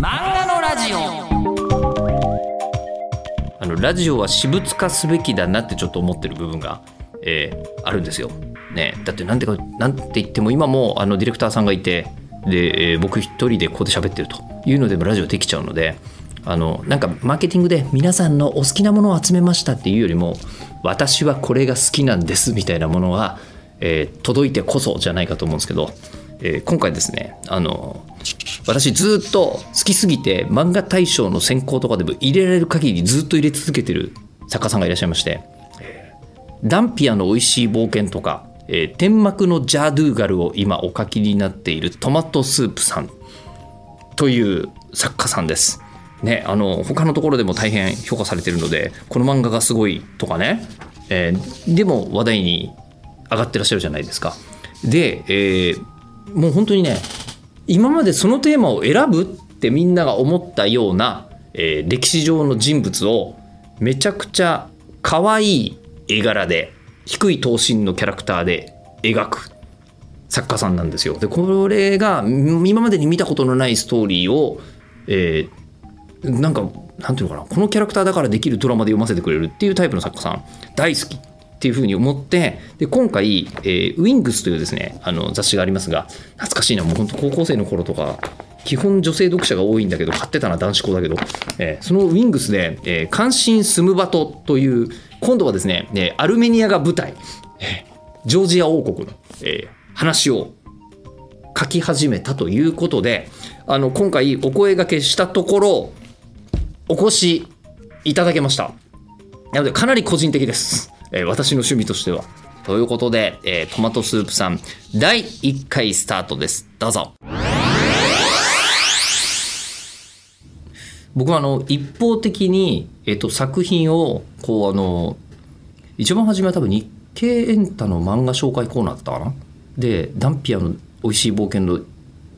漫画のラジオあのラジオは私物化すべきだなってちょっと思ってる部分が、えーあるんですよ。ね、だってなんてかなんて言っても今もあのディレクターさんがいてで、えー僕一人でここで喋ってるというのでもラジオできちゃうのであのなんかマーケティングで皆さんのお好きなものを集めましたっていうよりも私はこれが好きなんですみたいなものが、えー届いてこそじゃないかと思うんですけど、えー今回ですねあの私ずっと好きすぎて漫画大賞の選考とかでも入れられる限りずっと入れ続けてる作家さんがいらっしゃいましてダンピアの美味しい冒険とか、えー天幕のジャードゥーガルを今お書きになっているトマトスープさんという作家さんです。ね、あの他のところでも大変評価されてるのでこの漫画がすごいとかね、えーでも話題に上がってらっしゃるじゃないですか。で、えーもう本当にね今までそのテーマを選ぶってみんなが思ったような、えー歴史上の人物をめちゃくちゃ可愛い絵柄で低い等身のキャラクターで描く作家さんなんですよ。でこれが今までに見たことのないストーリーを、えーなんかなんていうのかなこのキャラクターだからできるドラマで読ませてくれるっていうタイプの作家さん大好きっていうふうに思ってで今回、えーウィングスというですねあの雑誌がありますが懐かしいなもう本当高校生の頃とか基本女性読者が多いんだけど買ってたな男子校だけど、えーそのウィングスで「えー関心スムバト」という今度はですね、えアルメニアが舞台、えージョージア王国の、えー話を書き始めたということであの今回お声掛けしたところお越しいただけました。なのでかなり個人的です、えー私の趣味としては。ということで、えートマトスープさん第1回スタートです。どうぞ。僕はあの一方的に、えっと作品をこうあの一番初めは多分日経エンタの漫画紹介コーナーだったかな？でダンピアの美味しい冒険の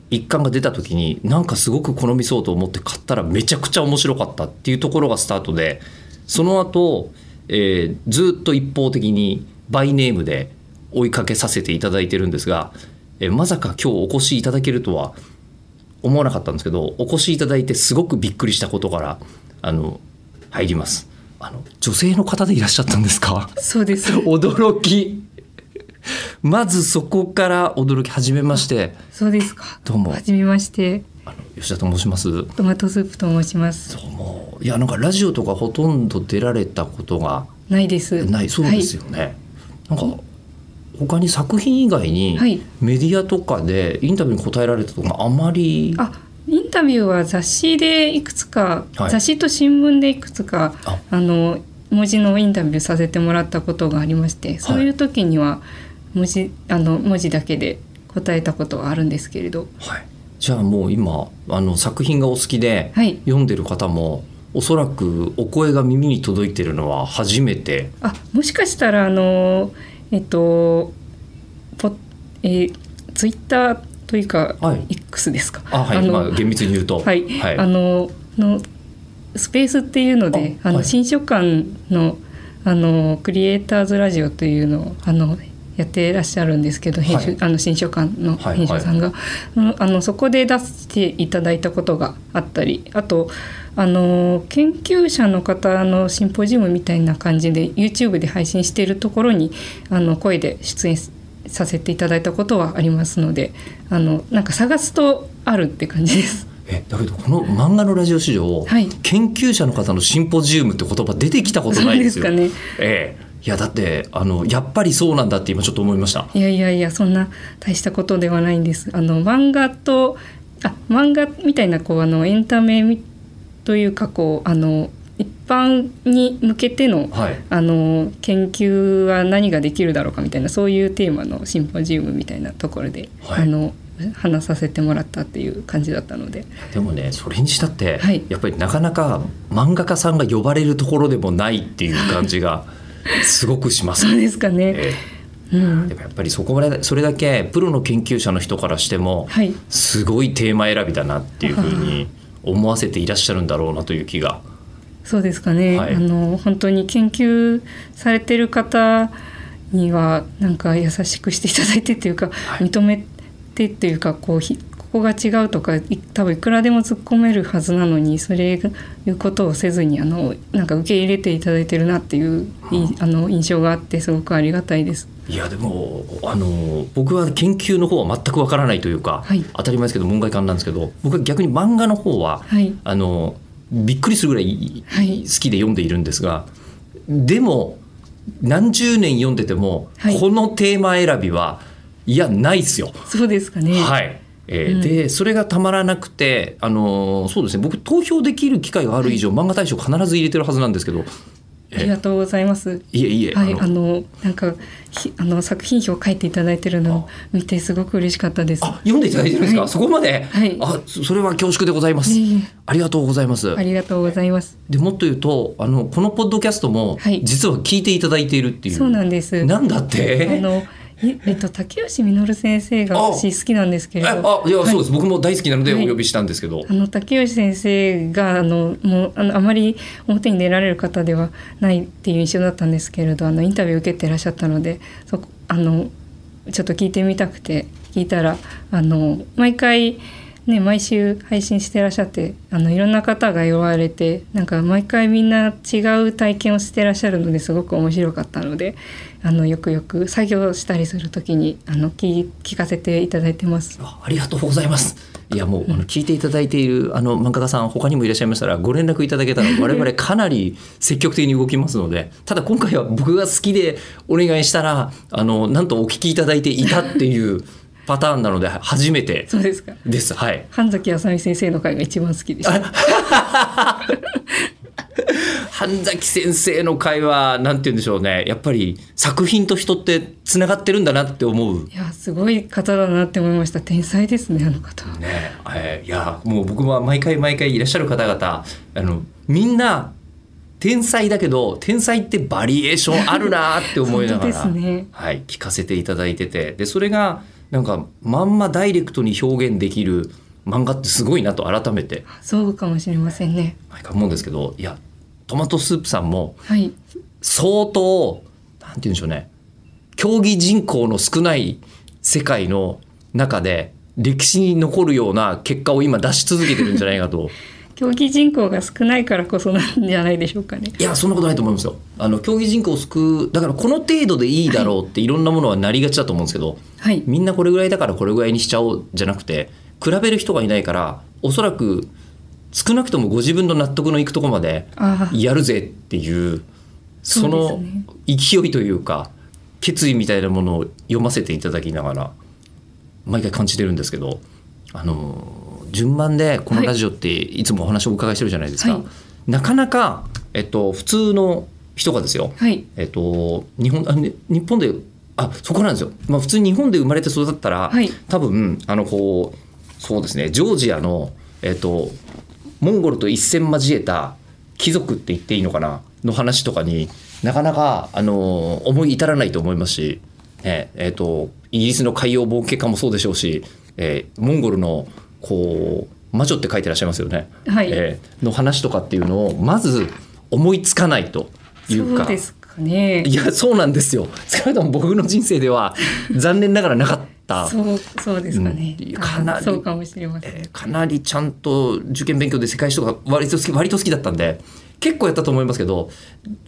一巻が出た時になんかすごく好みそうと思って買ったらめちゃくちゃ面白かったっていうところがスタートでその後、えーずっと一方的にバイネームで追いかけさせていただいてるんですが、えーまさか今日お越しいただけるとは思わなかったんですけどお越しいただいてすごくびっくりしたことからあの入りますあの女性の方でいらっしゃったんですか？そうです。驚きまずそこから驚き始めましてそうですか。どうもはじめまして。あの吉田と申します。どトマトスープと申します。うもいやなんかラジオとかほとんど出られたことがないです。ないそうですよね、なんか他に作品以外にはい。メディアとかでインタビューに答えられたとかあまりあ、インタビューは雑誌でいくつか、はい。雑誌と新聞でいくつかあ。あの文字のインタビューさせてもらったことがありまして、そういう時には文字あの文字だけで答えたことはあるんですけれど、はい、じゃあもう今あの作品がお好きではい。読んでる方もおそらくお声が耳に届いてるのは初めて。あ、もしかしたらあのえっとポえーツイッターというか、はい。X ですか？あはい。あのまあ、厳密に言うと。はい、はい。あののスペースっていうのであの、新書館のあのクリエイターズラジオというのをあのやってらっしゃるんですけど編集、はい。あの新書館のはい編集さんが、うんあのそこで出していただいたことがあったりあとあの研究者の方のシンポジウムみたいな感じで YouTube で配信しているところにあの声で出演させていただいたことはありますのであのなんか探すとあるって感じです。えだけどこの漫画のラジオ史上、はい。研究者の方のシンポジウムって言葉出てきたことないですよ。そうですええいやだってあのやっぱりそうなんだって今ちょっと思いました。いやいやいやそんな大したことではないんです。あの漫画とあ漫画みたいなこうあのエンタメみというかこうあの一般に向けてのはいあの研究は何ができるだろうかみたいなそういうテーマのシンポジウムみたいなところで、はいあの話させてもらったっていう感じだったのででもねそれにしたって、はいやっぱりなかなか漫画家さんが呼ばれるところでもないっていう感じがすごくします。そうですかね。えうん。えでもやっぱりそこまでそれだけプロの研究者の人からしても、はい。すごいテーマ選びだなっていうふうに思わせていらっしゃるんだろうなという気が。そうですかね、はい。あの本当に研究されてる方にはなんか優しくしていただいてっていうか、はい。認めてっていうかこうひこが違うとかい多分いくらでも突っ込めるはずなのにそれいうことをせずにあのなんか受け入れていただいてるなっていういあの印象があってすごくありがたいです。いやでもあの僕は研究の方は全くわからないというか、はい当たり前ですけど門外漢なんですけど僕は逆に漫画の方は、はいあのびっくりするぐらいはい好きで読んでいるんですが、でも何十年読んでても、はいこのテーマ選びはいやないっすよ。そうですかね。はいえーうん。でそれがたまらなくて、あのーそうですね僕投票できる機会がある以上、漫画大賞必ず入れてるはずなんですけど。ありがとうございます。いえいえ、はい、あの。なんかひあの作品表を書いていただいてるのを見てすごく嬉しかったです。あ読んでいただいてるんですか、はい。そこまで、はい。あそそれは恐縮でございます、ありがとうございます。ありがとうございます。でもっと言うとあのこのポッドキャストも、はい。実は聞いていただいているっていう。そうなんです。なんだって？あのいえっと竹吉実先生が私好きなんですけえれど。あいや、はい。そうです。僕も大好きなのでおはい。呼びしたんですけど、あの竹吉先生があのもうあのあまり表に出られる方ではないっていう印象だったんですけれどあのインタビューを受けていらっしゃったのでそこあのちょっと聞いてみたくて聞いたらあの毎回ね毎週配信してらっしゃってあのいろんな方が言われてなんか毎回みんな違う体験をしてらっしゃるのですごく面白かったのであのよくよく作業したりする時にあの聞聞かせていただいてます。あありがとうございます。いやもう、あの聞いていただいているあの漫画家さん他にもいらっしゃいましたらご連絡いただけたら 我々かなり積極的に動きますのでただ今回は僕が好きでお願いしたらあのなんとお聞きいただいていたっていうパターンなので初めてそうですか。です。はい。神崎あさみ先生の回が一番好きでした。半崎先生の会話なんて言うんでしょうね。やっぱり作品と人ってつながってるんだなって思う。いやすごい方だなって思いました。天才ですねあの方。はね。えーいやもう僕は毎回毎回いらっしゃる方々あのみんな天才だけど天才ってバリエーションあるなって思いながら、ね。はい、聞かせていただいてて。でそれがなんかまんまダイレクトに表現できる漫画ってすごいなと改めて。そうかもしれませんね。毎回思うんですけどいやトマトスープさんもはい。相当なんて言うんでしょうね。競技人口の少ない世界の中で歴史に残るような結果を今出し続けてるんじゃないかと競技人口が少ないからこそなんじゃないでしょうかね。いやそんなことないと思いますよ。あの競技人口を救うだからこの程度でいいだろうっていろんなものはなりがちだと思うんですけど、はい。みんなこれぐらいだからこれぐらいにしちゃおうじゃなくて比べる人がいないからおそらく少なくともご自分の納得のいくところまでやるぜっていうその勢いというか決意みたいなものを読ませていただきながら毎回感じてるんですけどあの順番でこのラジオっていつもお話をお伺いしてるじゃないですか、はい。なかなか、えっと、普通の人がですよ、はい。えっと、日本あ、ね、日本であそこなんですよ、まあ、普通に日本で生まれて育ったら、はい。多分あのこうそうですね。ジョージアの、えっと、モンゴルと一戦交えた貴族って言っていいのかな？の話とかになかなかあの思い至らないと思いますし、ねえっとイギリスの海洋冒険家もそうでしょうし、えーモンゴルのこう魔女って書いてらっしゃいますよね、はい。えーの話とかっていうのをまず思いつかないというか。そうですかね。いやそうなんですよ。少なくとも僕の人生では残念ながらなかった、そうそうですかね、うん。あかなりそうかもしれません、えーかなりちゃんと受験勉強で世界史とか割と好き割と好きだったんで結構やったと思いますけど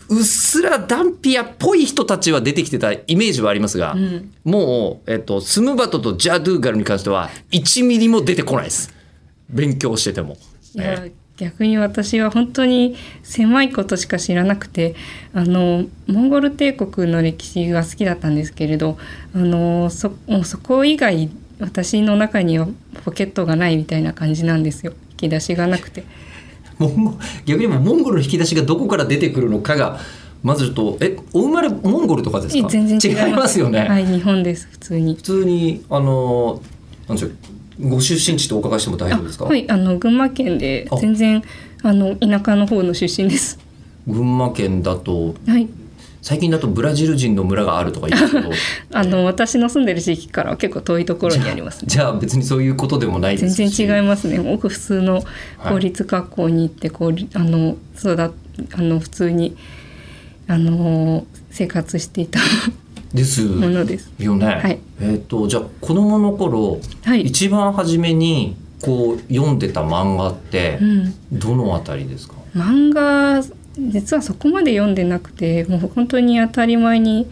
うっすらダンピアっぽい人たちは出てきてたイメージはありますが、うんもう、えっと、スムバトとジャドゥーガルに関しては1ミリも出てこないです勉強してても。いや、え逆に私は本当に狭いことしか知らなくてあのモンゴル帝国の歴史が好きだったんですけれどあのそもうそこ以外私の中にはポケットがないみたいな感じなんですよ引き出しがなくて。モンゴ逆にもうモンゴルの引き出しがどこから出てくるのかがまずちょっとえお生まれモンゴルとかですか？全然違います。よね、はい日本です普通に。普通にあのなんでしょうご出身地とお伺いしても大丈夫ですか、あはいあの群馬県であ。全然あの田舎の方の出身です。群馬県だとはい最近だとブラジル人の村があるとか言うんですけど。あの私の住んでる地域からは結構遠いところにありますじゃあ別にそういうことでもないです全し然違いますね。僕普通の公立学校に行ってこうあのそうだあの普通にあの生活していた ですものです。よね、はい。ええっ、とじゃあ子供の頃、はい。一番初めにこう読んでた漫画ってうん、どのあたりですか、漫画実はそこまで読んでなくてもう本当に当たり前に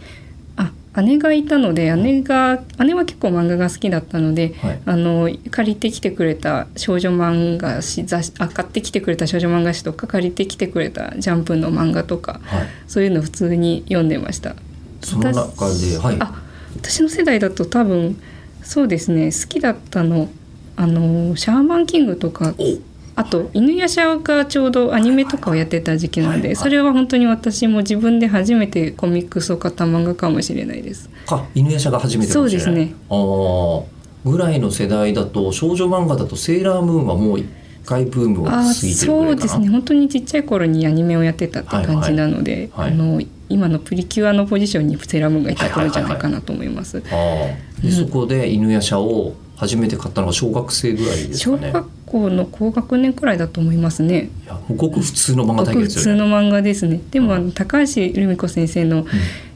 あ姉がいたので姉が姉は結構漫画が好きだったのではい。あの借りてきてくれた少女漫画誌雑誌あ買ってきてくれた少女漫画誌とか借りてきてくれたジャンプの漫画とかはい、そういうの普通に読んでました。その中で、はい、あ私の世代だと多分そうですね好きだったのあのシャーマンキングとかおあと犬夜叉がちょうどアニメとかをやってた時期なのはいはい。でそれは本当に私も自分で初めてコミックスを買った漫画かもしれないです。か犬夜叉が初めてそうですね。あー。ぐらいの世代だと少女漫画だとセーラームーンはもう一回ブームを過あぎてるぐそらいうかな。ですね。本当にちっちゃい頃にアニメをやってたって感じなので、はいはい。あの今のプリキュアのポジションにセーラームーンがいた頃じゃないかなと思います。あー。でそこで犬夜叉を初めて買ったのが小学生ぐらいです小かね。学校の高学年くらいだと思いますね。いやごく普通の漫画普通の漫画ですね。でもあの高橋留美子先生の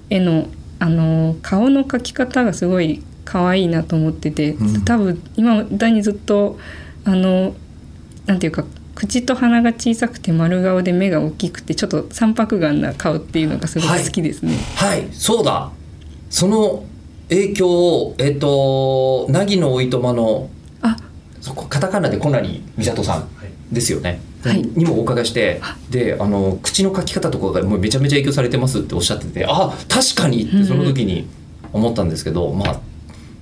絵のあの顔の描き方がすごい可愛いなと思ってて、うん。多分今だにずっとあのなんていうか口と鼻が小さくて丸顔で目が大きくてちょっと三白眼な顔っていうのがすごく好きですね。はい。そうだ。その影響をえっ、と凪のおいとまのあそこカタカナで小成美里さんですよね、はい。にもお伺いしてであの口の書き方とかがもうめちゃめちゃ影響されてますっておっしゃっててあ確かにってその時に思ったんですけど、まあ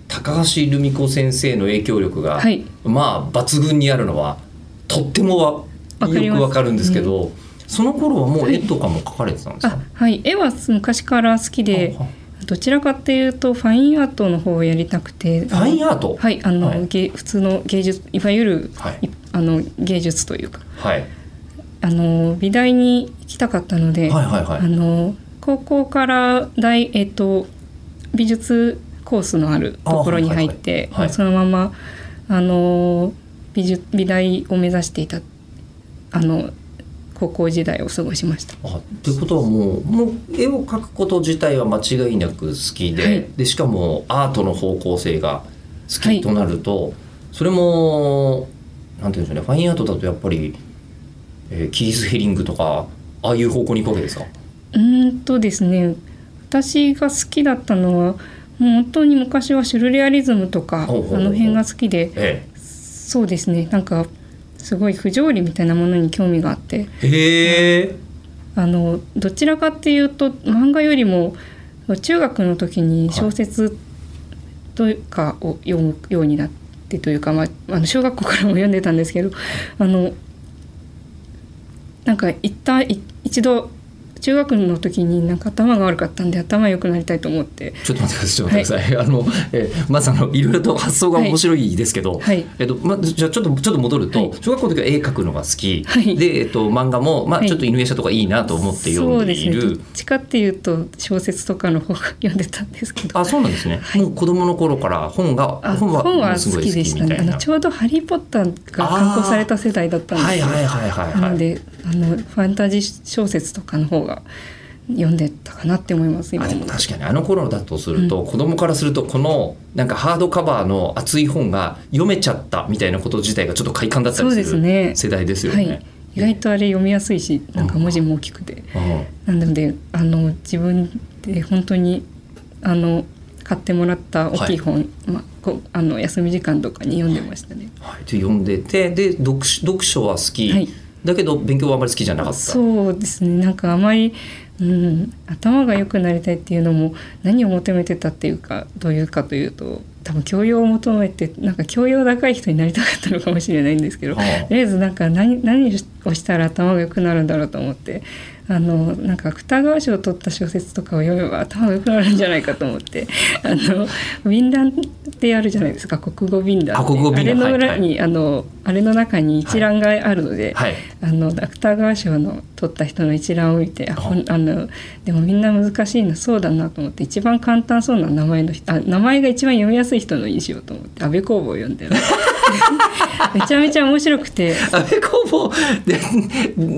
高橋留美子先生の影響力が、はい。まあ抜群にあるのはとってもよくわかるんですけど、その頃はもう絵とかも描かれてたんですか、あはい。絵は昔から好きでどちらかっていうとファインアートの方をやりたくて。ファインアート？はいあの、はい。芸普通の芸術いわゆる、はい。いあの芸術というか。はい。あの美大に行きたかったので、はいはいはい。あの高校から大えっと美術コースのあるところに入って、あはいはい。はい。そのままあの美術美大を目指していたあの高校時代を過ごしました。あということはもうもう絵を描くこと自体は間違いなく好きで,、はい。でしかもアートの方向性が好はい。きとなると、それもなんていうんでしょうねファインアートだとやっぱり、えーキース・ヘリングとかああいう方向に行くわけですか？うーんとですね私が好きだったのはもう本当に昔はシュルレアリズムとかあの辺が好きでえ。そうですねなんかすごい不条理みたいなものに興味があって。えへえあのどちらかっていうと漫画よりも中学の時に小説とかを読むようになってというか、まあ、あの小学校からも読んでたんですけどあのなんか一旦い一度中学の時になんか頭が悪かったんで頭良くなりたいと思って。ちょっと待ってくださいちょっと待ってください、あの、えーまずあのいろいろと発想が面白いですけど、はい。えっとま、じゃあちょっとちょっと戻ると、はい。小学校の時は絵描くのが好き、はい。で、えっと、漫画も、まあ、はい。ちょっと犬夜叉とかいいなと思って読んでいる、そうですね。どっちかっていうと小説とかの方が読んでたんですけど。あそうなんですね、もう子供の頃から本があ本は本はすごい好好きでしたね。あのちょうど「ハリー・ポッター」が刊行された世代だったんですよ。はいはいはいはいはい。なのであのファンタジー小説とかの方が読んでたかなって思います今。あでも確かにあの頃だとすると、子供からするとこのなんかハードカバーの厚い本が読めちゃったみたいなこと自体がちょっと快感だったりそうするですね。世代ですよね。はい、意外とあれ読みやすいしなんか文字も大きくて、うん。なのであの自分で本当にあの買ってもらった大きい本、まあ、こうあの休み時間とかに読んでましたね。はい、で読んでてで読書読書は好き、はいだけど勉強はあまり好きじゃなかった。そうですねなんかあまり、うん、頭が良くなりたいっていうのも何を求めてたっていうかどういうかというと多分教養を求めてなんか教養高い人になりたかったのかもしれないんですけど、はあとりあえずなんか何何をしたら頭が良くなるんだろうと思ってあのなんか芥川賞を取った小説とかを読めば頭が良くなるんじゃないかと思って。あの便談ってあるじゃないですか。国語便談あ国語便談あれの裏はいに、あのあれの中に一覧があるので、はい。あの芥川賞の取った人の一覧を見てあほんあのでもみんな難しいなそうだなと思って一番簡単そうな名前の人あ名前が一番読みやすい人のにしようと思って安倍公房を読んで めちゃめちゃ面白くて。安倍工房で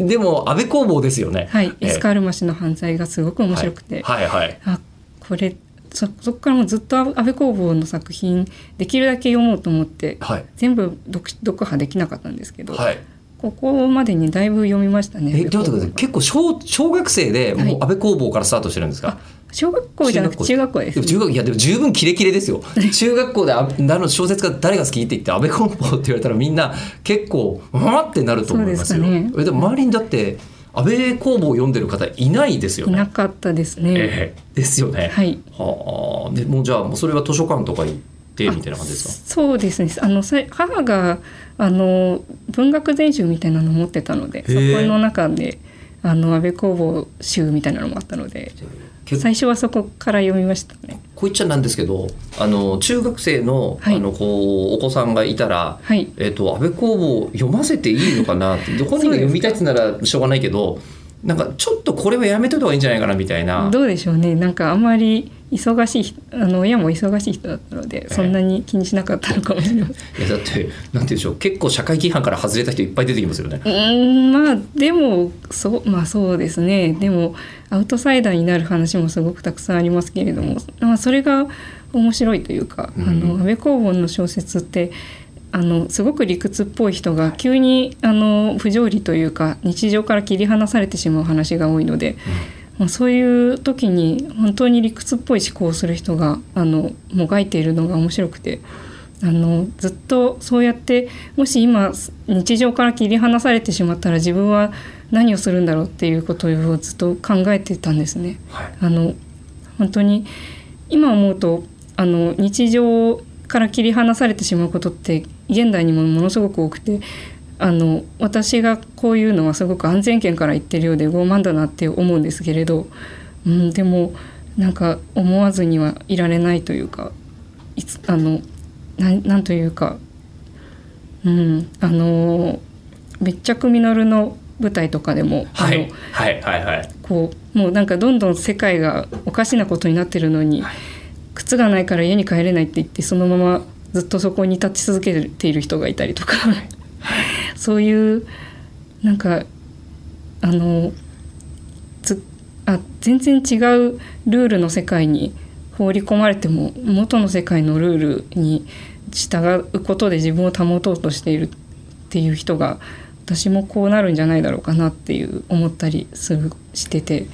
でも安倍工房ですよね。はい、ええ。エスカルマ氏の犯罪がすごく面白くて、はいはいはい。あこれそそこからもうずっと安倍公房の作品できるだけ読もうと思ってはい。全部読読破できなかったんですけど、はい。ここまでにだいぶ読みましたね。えちょっと待ってください。結構小小学生でもうはい。安倍工房からスタートしてるんですか、小学校じゃなくて中学校です、中学いやでも十分キレキレですよ。中学校であなの小説家誰が好きって言って安倍工房って言われたらみんな結構うわってなると思いますよ。ですかね。えでも周りにだって安倍工房を読んでる方いないですよね。いなかったですね。ええ。ですよね。はい。はあ。でもうじゃあもうそれは図書館とか行ってみたいな感じですか？そうですね。あのさ母があの文学全集みたいなのを持ってたので、そこの中であの安倍工房集みたいなのもあったので、最初はそこから読みましたね。こう言っちゃなんですけどあの中学生の,、はいあのこうお子さんがいたら、はい。えっと安倍公房読ませていいのかなって本人が読みたいってならしょうがないけどなんかちょっとこれはやめといた方がいいんじゃないかなみたいなどうでしょうね。なんかあんまり忙しい人あの親も忙しい人だったので、そんなに気にしなかったのかもしれません。いやだってなんて言うんでしょう。結構社会規範から外れた人いっぱい出てきますよね。うーんまあでもそうまあそうですね。でもアウトサイダーになる話もすごくたくさんありますけれども、まあ、それが面白いというか、うん。あの安倍公房の小説ってあのすごく理屈っぽい人が急にあの不条理というか日常から切り離されてしまう話が多いので、まあ、そういう時に本当に理屈っぽい思考をする人があのもがいているのが面白くて。あのずっとそうやってもし今日常から切り離されてしまったら自分は何をするんだろうっていうことをずっと考えてたんですね。はいあの本当に今思うとあの日常から切り離されてしまうことって現代にもものすごく多くてあの私がこういうのはすごく安全圏から言ってるようで傲慢だなって思うんですけれど、うん、でもなんか思わずにはいられないというかいつあのなんというか、うん、あの別着実の舞台とかでも、はい。あのはいはいはい。こうもうなんかどんどん世界がおかしなことになってるのに、はい。靴がないから家に帰れないって言ってそのままずっとそこに立ち続けている人がいたりとかそういうなんかあのつあ全然違うルールの世界に放り込まれても元の世界のルールに従うことで自分を保とうとしているっていう人が私もこうなるんじゃないだろうかなっていう思ったりするしてて。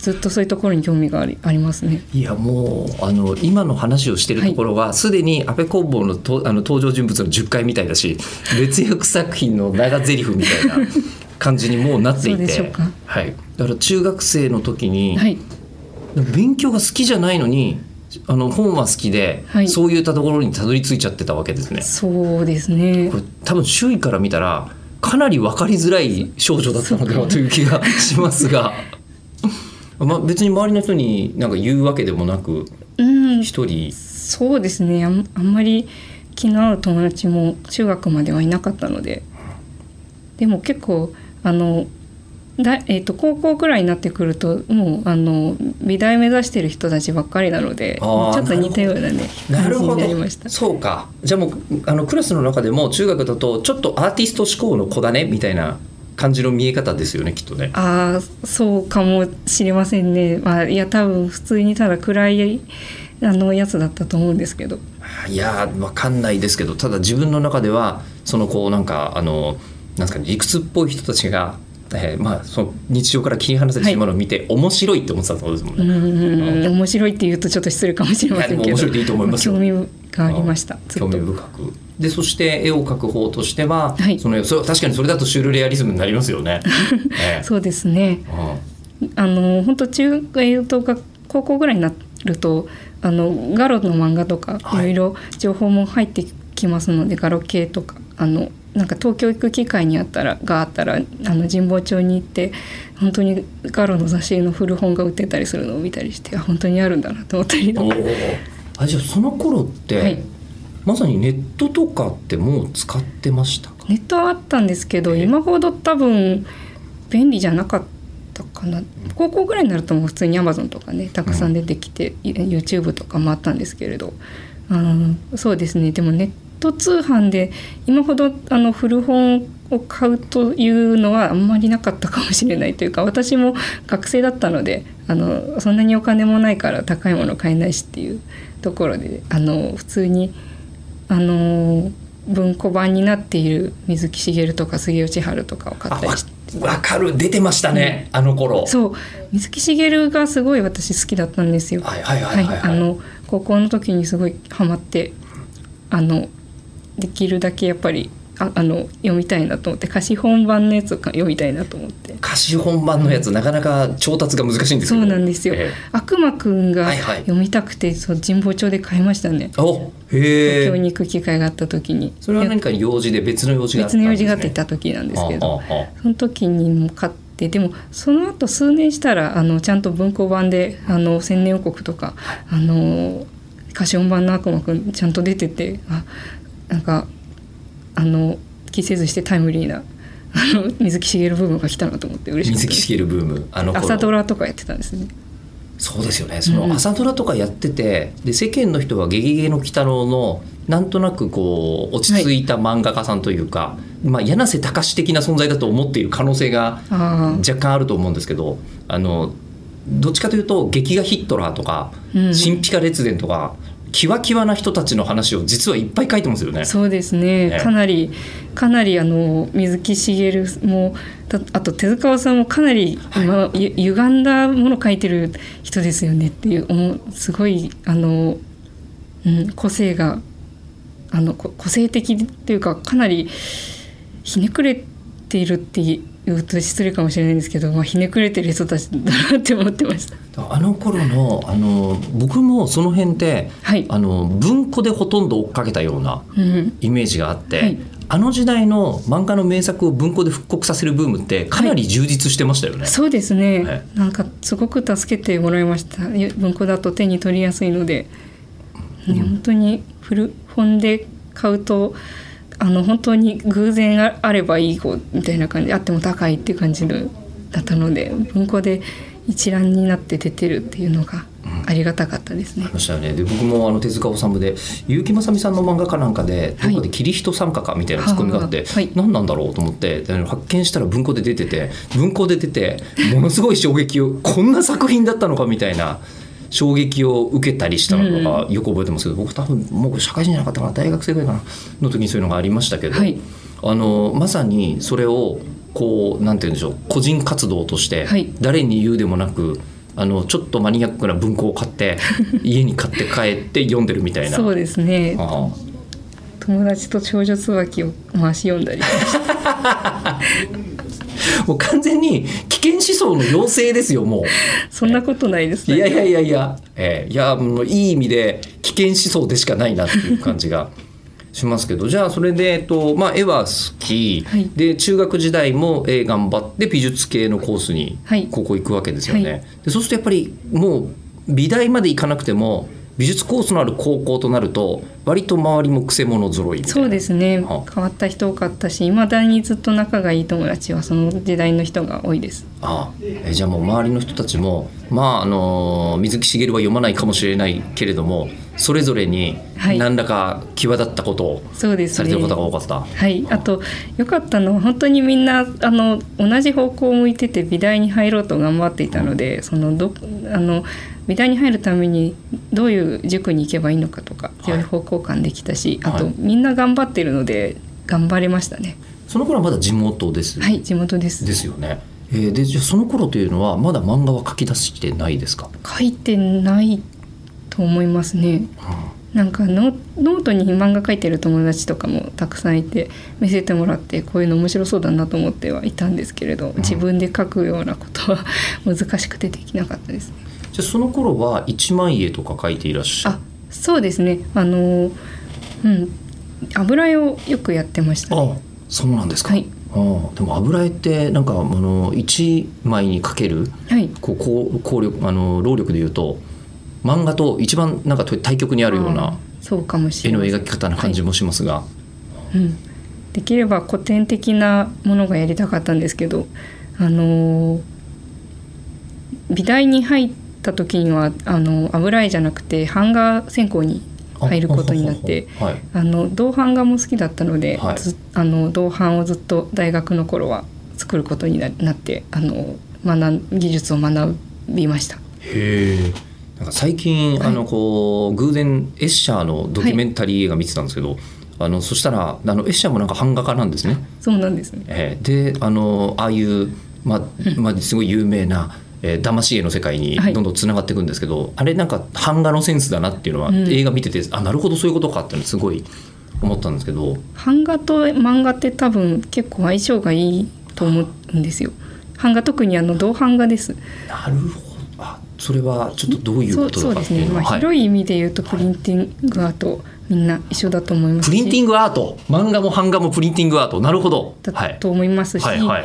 ずっとそういうところに興味がありありますね。いやもうあの今の話をしてるところはすで、に安倍工房のとあの登場人物の10回みたいだし別役作品の長台詞みたいな感じにもうなっていて。はい、だから中学生の時に、はい、勉強が好きじゃないのにあの本は好きで、はい。そういったところにたどり着いちゃってたわけですね。そうですね。多分周囲から見たらかなり分かりづらい少女だったのではという気がしますが、まあ、別に周りの人になんか言うわけでもなくうん、一人。そうですね。あんあんまり気の合う友達も中学まではいなかったので。でも結構あのだ、えー、と高校くらいになってくるともうあの美大目指してる人たちばっかりなのでちょっと似たようなね感じなるほど。になりました。そうか。じゃあもうあのクラスの中でも中学だとちょっとアーティスト志向の子だねみたいな感じの見え方ですよねきっとね。ああそうかもしれませんね。まあ、いや多分普通にただ暗いあのやつだったと思うんですけど。いやーわかんないですけどただ自分の中ではそのこうなんかあのなんですかね理屈っぽい人たちが、えーまあ、その日常から切り離されてしまうのを見て、面白いって思ってたってことですもんうね。ん面白いって言うとちょっと失礼かもしれませんけど。面白いでいいと思いますよ。興味がありました。興味深くでそして絵を描く方としては、はい。そのそ確かにそれだとシュールレアリズムになりますよね。ええ。そうですね。うん。あの本当中学とか高校ぐらいになるとあのガロの漫画とかはい。いろいろ情報も入ってきますので、ガロ系とかあのなんか東京行く機会にあったらがあったらあの神保町に行って本当にガロの雑誌の古本が売ってたりするのを見たりしてあ本当にあるんだなと思ったりとか。あじゃあその頃って、はいまさにネットとかってもう使ってましたか？ネットはあったんですけどええ。今ほど多分便利じゃなかったかな。高校ぐらいになるともう普通に Amazon とかねたくさん出てきて、YouTube とかもあったんですけれど。あのそうですね。でもネット通販で今ほどあの古本を買うというのはあんまりなかったかもしれないというか私も学生だったのであのそんなにお金もないから高いもの買えないしっていうところであの普通にあの文庫版になっている水木しげるとか杉内春とかを買ったりして。わかる。出てましたね、うん、あの頃。そう。水木しげるがすごい私好きだったんですよ。はいはいはいはい、はい、あの高校の時にすごいハマってあのできるだけやっぱりああの読みたいなと思って貸本版のやつを読みたいなと思って。貸本版のやつなかなか調達が難しいんですそうなんですよ、えー、悪魔くんが読みたくて、はいはい、そう神保町で買いましたね。おへ東京に行く機会があった時に。それは何か用事で別の用事があったね、別の用事があってた時なんですけどその時にも買ってでもその後数年したらあのちゃんと文庫版で「あの千年王国」とかあの貸本版の悪魔くんちゃんと出ててあなんかあの気せずしてタイムリーなあの水木しげるブームが来たなと思って嬉しかった水木しげるブームあの朝ドラとかやってたんですね。そうですよね。その朝ドラとかやってて、うん、で世間の人は「ゲゲゲの鬼太郎」のなんとなくこう落ち着いた漫画家さんというか、はい、まあ、柳瀬隆的な存在だと思っている可能性が若干あると思うんですけどあのどっちかというと劇画ヒットラーとか、うん、神秘家列伝とかキワキワな人たちの話を実はいっぱい書いてますよね。そうですね。ねかなりかなりあの水木しげるもあと手塚さんもかなり、はいまあ、ゆ歪んだもの書いてる人ですよねっていうすごいあの、うん、個性があの個性的っていうかかなりひねくれているって言うと失礼かもしれないんですけど、まあ、ひねくれてる人たちだなって思ってました。あの頃のあの僕もその辺で、はい、あの文庫でほとんど追っかけたようなイメージがあって、うんはい、あの時代の漫画の名作を文庫で復刻させるブームってかなり充実してましたよね。はい、そうですね、はい、なんかすごく助けてもらいました。文庫だと手に取りやすいので、うん、本当に古本で買うとあの本当に偶然あればいい子みたいな感じあっても高いっていう感じだったので文庫で一覧になって出てるっていうのがありがたかったですね。うん、ましたよね。で僕もあの手塚治虫で結城正美さんの漫画かなんかでどこでキリヒト参加かみたいなツッコミがあって、はい、何なんだろうと思って発見したら文庫で出てて文庫で出てものすごい衝撃をこんな作品だったのかみたいな。衝撃を受けたりしたのがよく覚えてますけど、うん、僕多分もう社会人じゃなかったかな大学生ぐらいかなの時にそういうのがありましたけど、はい、あのまさにそれをこうなんて言うんでしょう個人活動として誰に言うでもなく、はい、あのちょっとマニアックな文庫を買って 家に買って帰って読んでるみたいな。そうですね。友達と少女椿を回し読んだり もう完全に危険思想の要請ですよもう。そんなことないですね。いやいやいやいや、えー、いやもういい意味で危険思想でしかないなっていう感じがしますけど。じゃあそれで、えっとまあ、絵は好き、はい、で中学時代も絵頑張って美術系のコースに高校行くわけですよね。はい、でそうするとやっぱりもう美大まで行かなくても美術コースのある高校となると割と周りもくせ者揃いそうですね。変わった人多かったしいまだにずっと仲がいい友達はその時代の人が多いです。ああ。えじゃあもう周りの人たちもまああの水木しげるは読まないかもしれないけれどもそれぞれに何らか際立ったことをされてる方が多かった、はい、はい、あと良かったのは本当にみんなあの同じ方向を向いてて美大に入ろうと頑張っていたので、うん、そのどあの美大に入るためにどういう塾に行けばいいのかとかそういう方向感できたし、はい、あとみんな頑張ってるので頑張れましたね。その頃はまだ地元です？はい地元です。ですよね。えー、でじゃあその頃というのはまだ漫画は書き出してないですか？書いてないと思いますね。うんなんかノートに漫画描いてる友達とかもたくさんいて見せてもらってこういうの面白そうだなと思ってはいたんですけれど自分で書くようなことは 難しくてできなかったですね。じゃその頃は一万円とか書いていらっしゃる。あそうですね。あのうん。油絵をよくやってました、ね、あそうなんですか、はい、あでも油絵ってなんかあの1枚にかける、はい、こうこう効力あの労力でいうと漫画と一番なんか対極にあるようなそうかもしれない絵の描き方な感じもしますが、はい、うん、できれば古典的なものがやりたかったんですけどあの美大に入った時にはあの油絵じゃなくて版画専攻に入ることになってはいあの銅版画も好きだったので、はいずあの銅版をずっと大学の頃は作ることにななってあの学ん技術を学びました。へえなんか最近、はいあのこう偶然エッシャーのドキュメンタリー映画見てたんですけど、あのそしたらあのエッシャーもなんか版画家なんですね。そうなんですね。えーであのああいう、まあまあ、すごい有名な、えー、騙し絵の世界にはいどんどんつながっていくんですけど、あれなんか版画のセンスだなっていうのは、うん映画見ててあなるほどそういうことかっていうのすごい思ったんですけど版画と漫画って多分結構相性がいいと思うんですよ。版画特にあの銅版画です。なるほどあそれはちょっとどういうことそうですね。だかっていうのは、まあ、はい広い意味で言うとプリンティングアートみんな一緒だと思いますし。プリンティングアート漫画も版画もプリンティングアートなるほど。はいだと思いますし、はいはい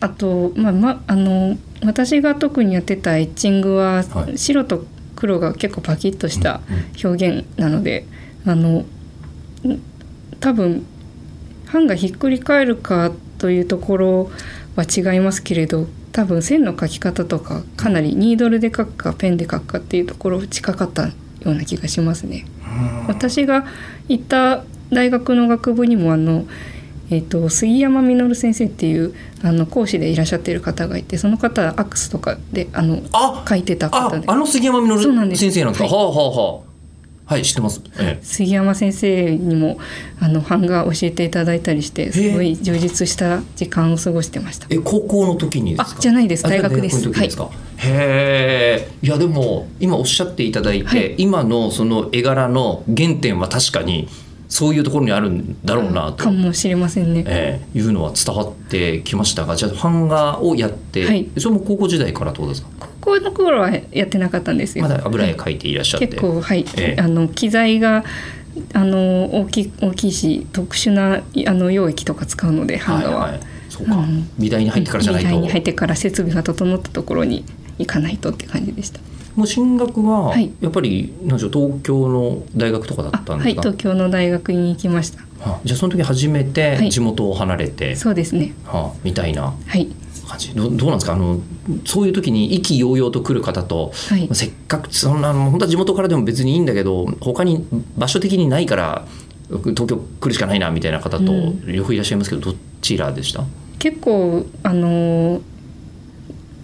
あと、まあまあの私が特にやってたエッチングは、はい。白と黒が結構パキッとした表現なので、あのん多分版がひっくり返るかというところは違いますけれど多分線の描き方とかかなりニードルで描くかペンで描くかっていうところ近かったような気がしますね。私が行った大学の学部にもあの、えー、と杉山実先生っていうあの講師でいらっしゃってる方がいてその方はアックスとかであのあ書いてたあ方であの杉山実先生なんですか。はいはあはあはあ。はい知ってます。え杉山先生にもあの版画教えていただいたりしてすごい充実した時間を過ごしてましたえ。え高校の時にですか？あじゃないですあ大学です大学の時ですか？へえ。いやでも今おっしゃっていただいて、はい今のその絵柄の原点は確かにそういうところにあるんだろうなと。か。もしれませんね。ええいうのは伝わってきましたがじゃあ版画をやって、はい。それも高校時代からってことですか？高校の頃はやってなかったんですよ。まだ油絵描いていらっしゃって、結構はい、ええ。あの機材があの大きい大きいし特殊なあの溶液とか使うので版画は、はいは。い、そうか、うん。美大に入ってからじゃないと。美大に入ってから設備が整ったところに行かないとって感じでした。もう進学ははい。やっぱりなんでしょう東京の大学とかだったんですか、東京の大学に行きました。あじゃあその時初めてはい。地元を離れて、そうですね。はあ、みたいなはい。感じ。どどうなんですか？あのそういう時に意気揚々と来る方と、はい。せっかくそんな本当は地元からでも別にいいんだけど他に場所的にないから東京来るしかないなみたいな方とうん。両方いらっしゃいますけど、どちらでした？結構あの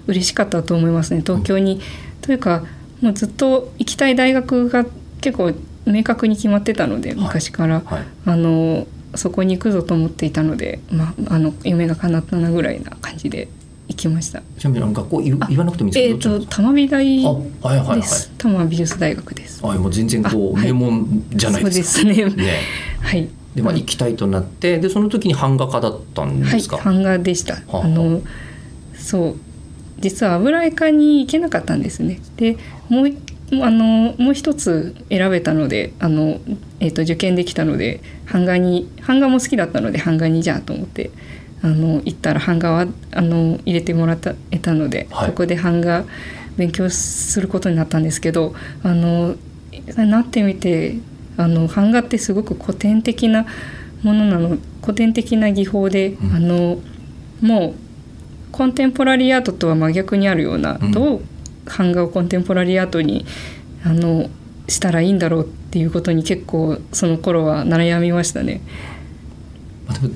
嬉しかったと思いますね。東京に、というかもうずっと行きたい大学が結構明確に決まってたので昔から、はいあのそこに行くぞと思っていたので、まあ、あの夢が叶ったなぐらいな感じで行きました。ちなみに学校言わなくてもいいんえっ、とですけどどっちなんですか？玉美大あはいはいはい美術大学です。あもう全然こう、名門じゃないですか。そうですね。ね はい。でまあ行きたいとなってでその時に版画家だったんはい、ですか？版画でした。はああのそう実は油絵科に行けなかったんですね。でもういあのもう一つ選べたのであの、えー、と受験できたので版画に版画も好きだったので版画にじゃあと思ってあの行ったら版画はあの入れてもらった得たので、はいそこで版画勉強することになったんですけどあのなってみてあの版画ってすごく古典的なものなの古典的な技法で、うんあのもうコンテンポラリーアートとは真逆にあるような、うんどう版画をコンテンポラリーアートにあのしたらいいんだろうっていうことに結構その頃は悩みましたね。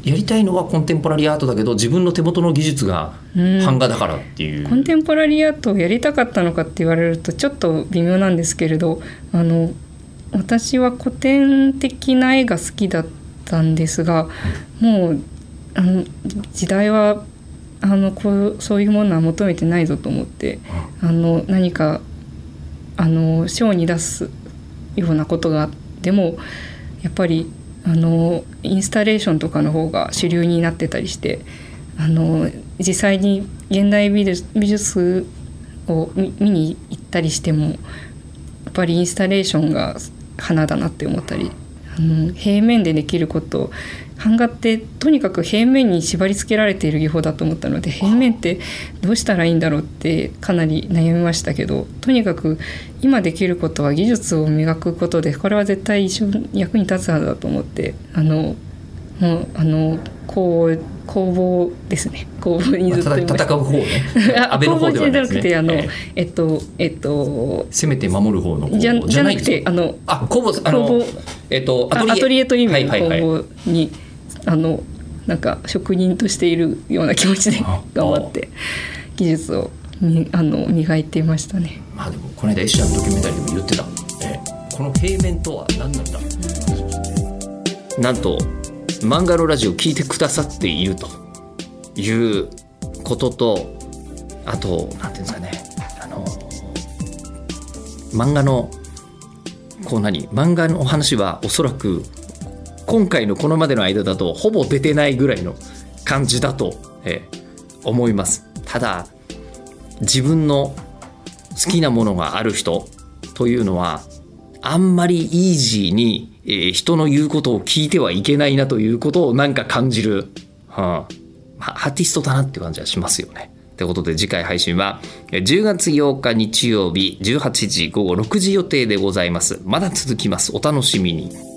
やりたいのはコンテンポラリーアートだけど自分の手元の技術がうん版画だからっていう。コンテンポラリーアートをやりたかったのかって言われるとちょっと微妙なんですけれどあの私は古典的な絵が好きだったんですがもうあの時代はあのこうそういうものは求めてないぞと思ってあの何かあの賞に出すようなことがでもやっぱりあのインスタレーションとかの方が主流になってたりしてあの実際に現代美術を見見に行ったりしてもやっぱりインスタレーションが花だなって思ったりあの平面でできること版画ってとにかく平面に縛り付けられている技法だと思ったので平面ってどうしたらいいんだろうってかなり悩みましたけどとにかく今できることは技術を磨くことでこれは絶対一緒に役に立つはずだと思ってあのもうあのこう工房ですね。工房にずっといました。戦う方ね。あ安倍の方ではなくてあの、ええ。っとえっと攻めて守る方の方じゃじゃなくてあののあ工房あの工房えっとあアトリエという意味のはいはいはい。工房に、あのなんか職人としているような気持ちであ頑張って技術をみあの磨いていましたね。まあでもこの間エシャのドキュメンタリーでも言ってた、ええ。この平面とは何なんだ？なんと漫画のラジオ聞いてくださっているということとあとなんていうんですかね。あの漫画のこう何？漫画のお話はおそらく今回のこのまでの間だとほぼ出てないぐらいの感じだと、ええ思いますただ自分の好きなものがある人というのはあんまりイージーに、えー人の言うことを聞いてはいけないなということをなんか感じる、はあまあ、アーティストだなって感じはしますよね。ということで次回配信は10月8日日曜日18時午後6時予定でございます。まだ続きます。お楽しみに。